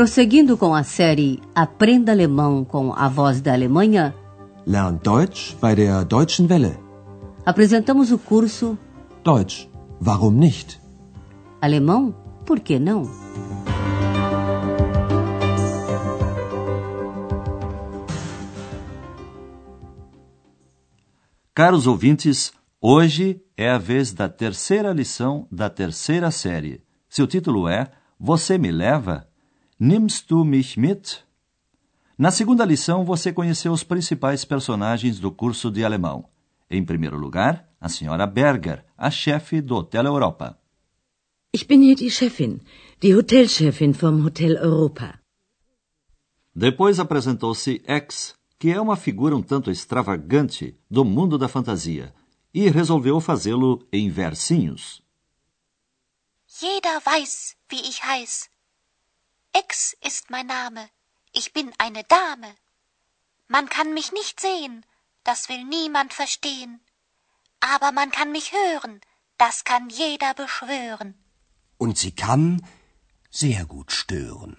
Prosseguindo com a série Aprenda Alemão com a Voz da Alemanha, Lern Deutsch bei der Deutschen Welle. apresentamos o curso Deutsch, warum nicht? Alemão, por que não? Caros ouvintes, hoje é a vez da terceira lição da terceira série. Seu título é Você me leva? Nimmst du mich mit? Na segunda lição, você conheceu os principais personagens do curso de alemão. Em primeiro lugar, a senhora Berger, a chefe do Hotel Europa. Ich bin hier die Chefin, die Hotelchefin vom Hotel Europa. Depois apresentou-se X, que é uma figura um tanto extravagante do mundo da fantasia, e resolveu fazê-lo em versinhos. Jeder weiß, wie ich heiß. Ex ist mein Name. Ich bin eine Dame. Man kann mich nicht sehen, das will niemand verstehen. Aber man kann mich hören, das kann jeder beschwören. Und sie kann sehr gut stören.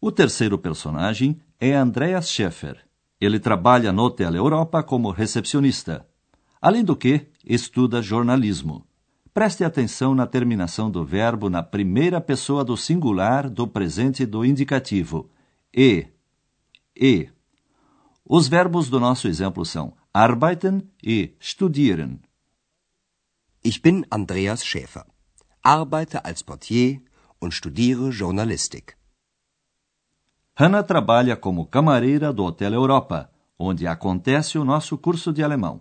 O terceiro personagem é Andreas Scheffer. Ele trabalha no Hotel Europa como recepcionista. Além do que, estuda jornalismo. Preste atenção na terminação do verbo na primeira pessoa do singular do presente do indicativo. E. E. Os verbos do nosso exemplo são arbeiten e studieren. Ich bin Andreas Schäfer, arbeite als Portier und studiere Journalistik. Hannah trabalha como camareira do Hotel Europa, onde acontece o nosso curso de alemão.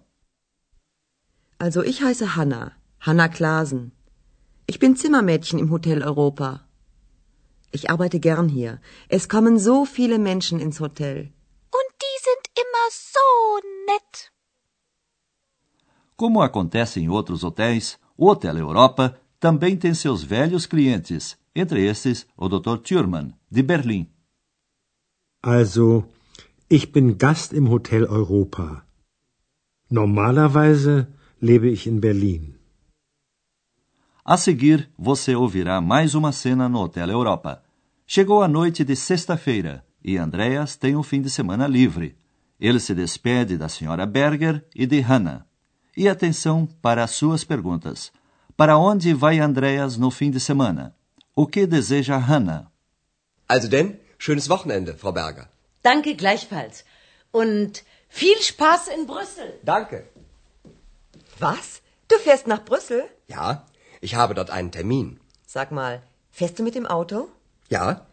Also ich heiße Hanna, Hanna Klasen. Ich bin Zimmermädchen im Hotel Europa. Ich arbeite gern hier. Es kommen so viele Menschen ins Hotel. Und die sind immer so nett. Como acontece em outros hotéis, o Hotel Europa também tem seus velhos clientes, entre esses o Dr. Thürmann, de Berlim. Also, ich bin Gast im Hotel Europa. Normalerweise lebe ich in Berlin. A seguir, você ouvirá mais uma cena no Hotel Europa. Chegou a noite de sexta-feira e Andreas tem um fim de semana livre. Ele se despede da senhora Berger e de Hannah. E atenção para as suas perguntas. Para onde vai Andreas no fim de semana? O que deseja Hannah? Also denn, schönes Wochenende, Frau Berger. Danke gleichfalls. Und viel Spaß in Brüssel. Danke. Was? Du fährst nach Brüssel? Ja, ich habe dort einen Termin. Sag mal, fährst du mit dem Auto? Ja?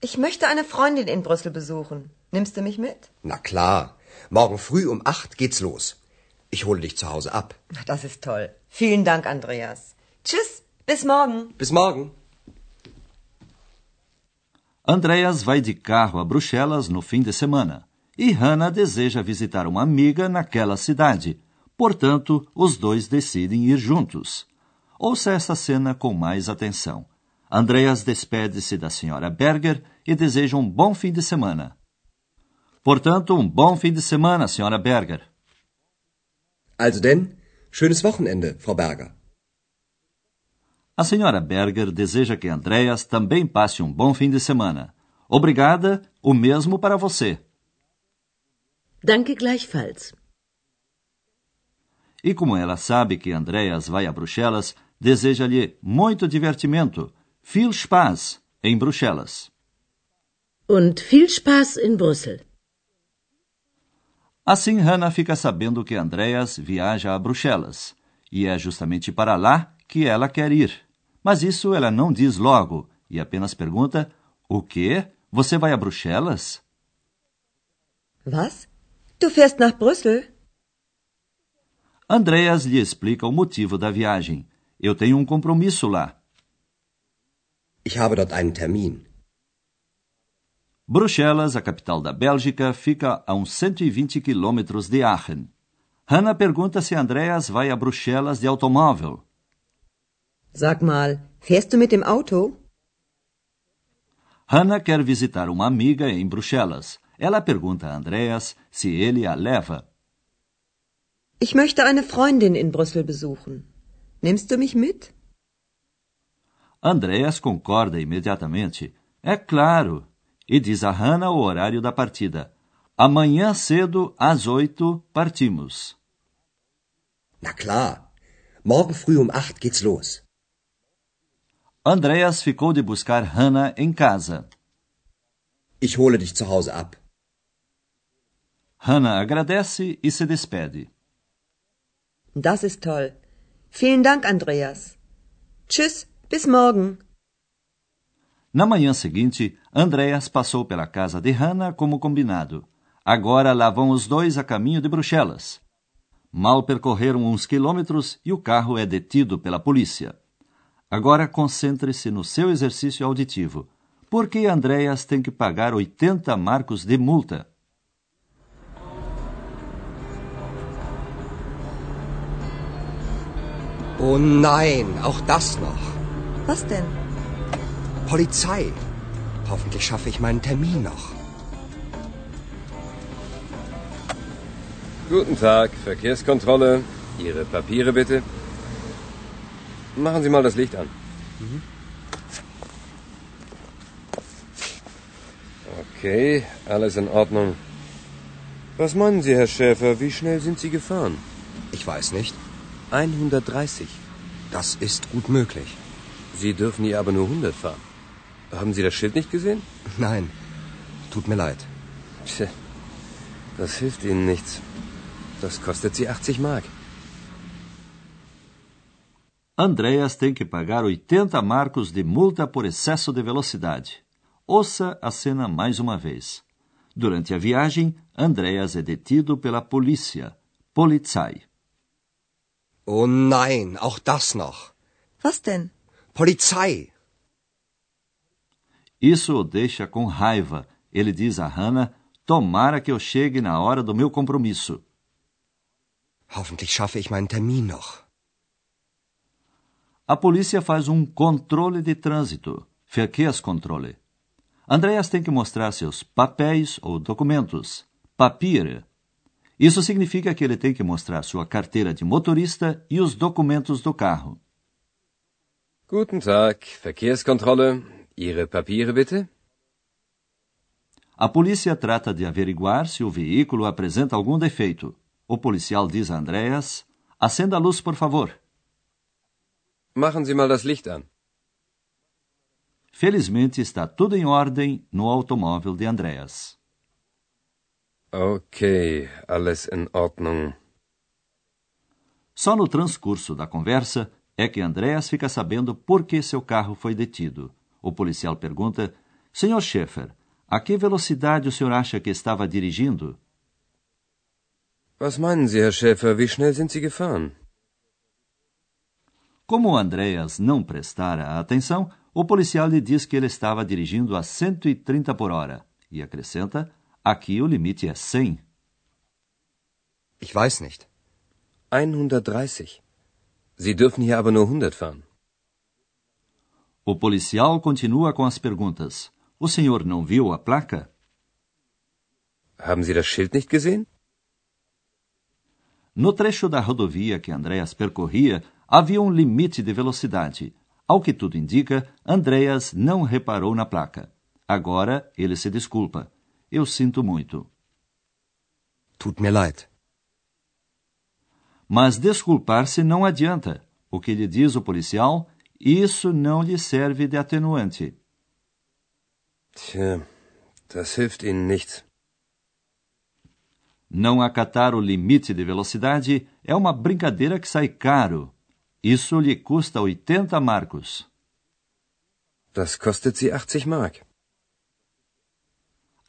Ich möchte eine Freundin in Brüssel besuchen. Nimmst du mich mit? Na klar. Morgen früh um acht geht's los. Ich hole dich zu Hause ab. Das ist toll. Vielen Dank, Andreas. Tschüss, bis morgen. Bis morgen. Andreas vai de carro a Bruxelas no fim de semana e Hannah deseja visitar uma amiga naquela cidade. Portanto, os dois decidem ir juntos. Ouça essa cena com mais atenção. Andreas despede-se da senhora Berger e deseja um bom fim de semana. Portanto, um bom fim de semana, senhora Berger. Also denn, schönes Wochenende, Frau Berger. A senhora Berger deseja que Andreas também passe um bom fim de semana. Obrigada, o mesmo para você. Danke gleichfalls. E como ela sabe que Andreas vai a Bruxelas, deseja-lhe muito divertimento, viel Spaß em Bruxelas. Und viel Spaß in Brüssel. Assim, Hannah fica sabendo que Andreas viaja a Bruxelas, e é justamente para lá que ela quer ir. Mas isso ela não diz logo, e apenas pergunta: O quê? Você vai a Bruxelas? Was? Du fährst nach Brüssel? Andreas lhe explica o motivo da viagem. Eu tenho um compromisso lá. Ich habe dort einen Termin. Bruxelas, a capital da Bélgica, fica a uns 120 quilômetros de Aachen. Hannah pergunta se Andreas vai a Bruxelas de automóvel. Sag mal, fährst du mit dem Auto? Hannah quer visitar uma amiga em Bruxelas. Ela pergunta a Andreas se ele a leva. Ich möchte eine Freundin in Brüssel besuchen. Nimmst du mich mit? Andreas concorda imediatamente. É claro. E diz a Hannah o horário da partida. Amanhã cedo, às oito, partimos. Na klar. Morgen früh um acht geht's los. Andreas ficou de buscar Hannah em casa. Ich hole dich zu Hause ab. Hannah agradece e se despede. Das ist toll. Vielen Dank, Andreas. Tschüss, bis morgen. Na manhã seguinte, Andreas passou pela casa de Hannah como combinado. Agora lá vão os dois a caminho de Bruxelas. Mal percorreram uns quilômetros e o carro é detido pela polícia. Agora concentre-se no seu exercício auditivo. Por que Andreas tem que pagar 80 marcos de multa? Oh nein, auch das noch. Was denn? Polizei. Hoffentlich schaffe ich meinen Termin noch. Guten Tag, Verkehrskontrolle. Ihre Papiere bitte. Machen Sie mal das Licht an. Okay, alles in Ordnung. Was meinen Sie, Herr Schäfer, wie schnell sind Sie gefahren? Ich weiß nicht. 130. Das ist gut möglich. Sie dürfen hier aber nur 100 fahren. Haben Sie das Schild nicht gesehen? Nein, tut mir leid. Tja, das hilft Ihnen nichts. Das kostet Sie 80 Mark. Andreas tem que pagar 80 marcos de multa por excesso de velocidade. Ouça a cena mais uma vez. Durante a viagem, Andreas é detido pela polícia. Polizei. Oh nein, auch das noch. Was denn? Polizei. Isso o deixa com raiva. Ele diz a Hannah: Tomara que eu chegue na hora do meu compromisso. Hoffentlich schaffe ich meinen Termin noch. A polícia faz um controle de trânsito, Verkehrskontrolle. Andreas tem que mostrar seus papéis ou documentos, Papiere. Isso significa que ele tem que mostrar sua carteira de motorista e os documentos do carro. Guten Tag, Verkehrskontrolle. Ihre Papiere bitte. A polícia trata de averiguar se o veículo apresenta algum defeito. O policial diz a Andreas: acenda a luz, por favor. Machen Sie mal das Licht an. Felizmente está tudo em ordem no automóvel de Andreas. Okay, alles in Ordnung. Só no transcurso da conversa é que Andreas fica sabendo por que seu carro foi detido. O policial pergunta: Senhor Schaeffer, a que velocidade o senhor acha que estava dirigindo? Was meinen Sie, Herr Schäfer, wie schnell sind Sie gefahren? Como Andreas não prestara atenção, o policial lhe diz que ele estava dirigindo a 130 por hora e acrescenta: aqui o limite é 100. Ich weiß nicht. 130. Sie dürfen hier aber nur 100 fahren. O policial continua com as perguntas. O senhor não viu a placa? Haben Sie das Schild nicht gesehen? No trecho da rodovia que Andreas percorria, havia um limite de velocidade. Ao que tudo indica, Andreas não reparou na placa. Agora ele se desculpa. Eu sinto muito. Tut mir leid. Mas desculpar-se não adianta. O que lhe diz o policial, isso não lhe serve de atenuante. Tja, das hilft Ihnen nichts. Não acatar o limite de velocidade é uma brincadeira que sai caro. Isso lhe custa 80 marcos. Das kostet Sie 80 Mark.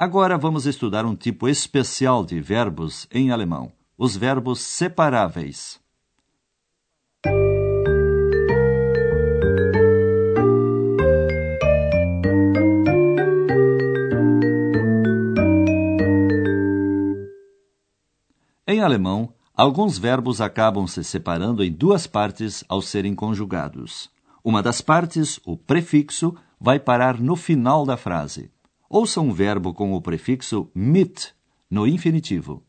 Agora vamos estudar um tipo especial de verbos em alemão, os verbos separáveis. Em alemão, alguns verbos acabam se separando em duas partes ao serem conjugados. Uma das partes, o prefixo, vai parar no final da frase. Ouça um verbo com o prefixo mit no infinitivo.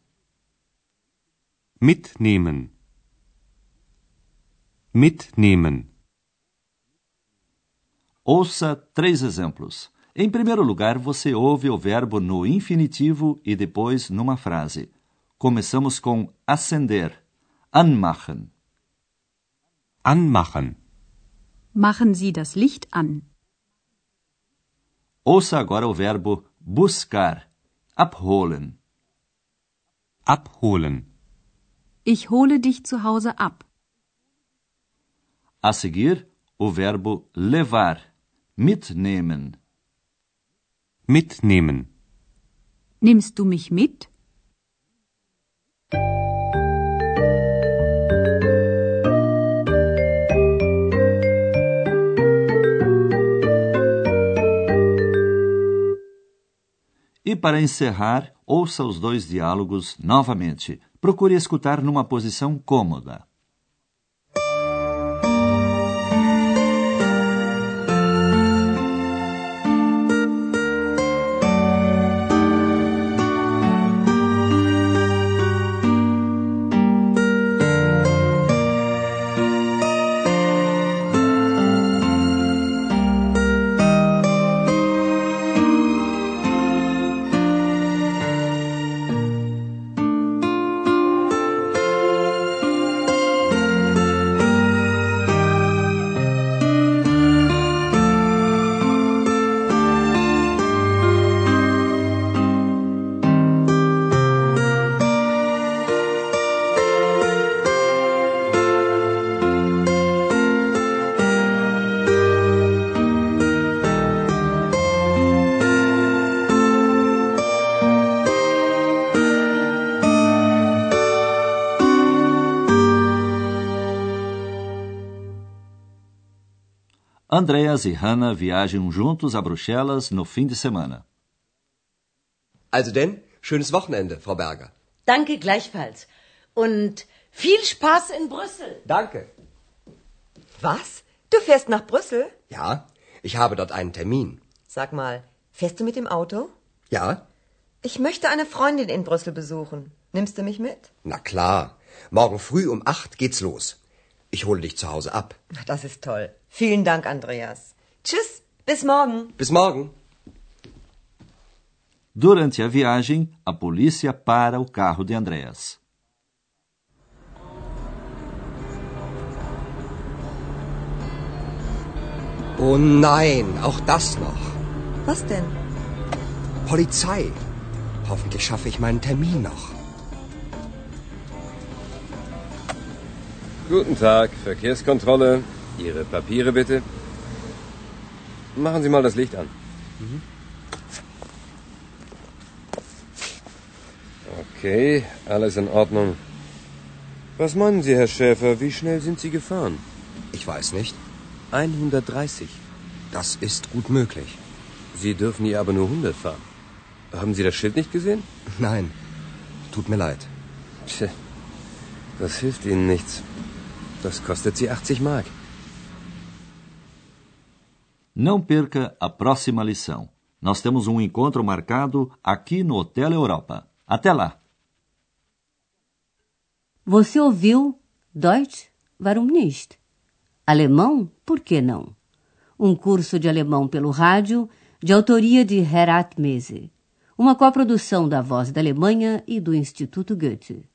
Mitnehmen. Mitnehmen. Ouça três exemplos. Em primeiro lugar, você ouve o verbo no infinitivo e depois numa frase. Começamos com acender. Anmachen. Anmachen. Machen Sie das Licht an. Ouça agora o verbo buscar. Abholen. Abholen. Ich hole dich zu Hause ab. A seguir, o verbo levar. Mitnehmen. Mitnehmen. Nimmst du mich mit? E para encerrar, ouça os dois diálogos novamente. Procure escutar numa posição cômoda. Andreas e Hannah viajam juntos a Bruxelas no fim de semana. Also denn, schönes Wochenende, Frau Berger. Danke gleichfalls. Und viel Spaß in Brüssel. Danke. Was? Du fährst nach Brüssel? Ja, ich habe dort einen Termin. Sag mal, fährst du mit dem Auto? Ja? Ich möchte eine Freundin in Brüssel besuchen. Nimmst du mich mit? Na klar. Morgen früh um acht geht's los. Ich hole dich zu Hause ab. Das ist toll. Vielen Dank, Andreas. Tschüss, bis morgen. Bis morgen. Durante a viagem, a polícia para o carro de Andreas. Oh nein, auch das noch. Was denn? Polizei. Hoffentlich schaffe ich meinen Termin noch. Guten Tag, Verkehrskontrolle. Ihre Papiere bitte. Machen Sie mal das Licht an. Okay, alles in Ordnung. Was meinen Sie, Herr Schäfer, wie schnell sind Sie gefahren? Ich weiß nicht. 130. Das ist gut möglich. Sie dürfen hier aber nur 100 fahren. Haben Sie das Schild nicht gesehen? Nein. Tut mir leid. Tja, das hilft Ihnen nichts. Das kostet Sie 80 Mark. Não perca a próxima lição. Nós temos um encontro marcado aqui no Hotel Europa. Até lá! Você ouviu Deutsch? Warum nicht? Alemão? Por que não? Um curso de alemão pelo rádio, de autoria de Herat Mese. Uma coprodução da Voz da Alemanha e do Instituto Goethe.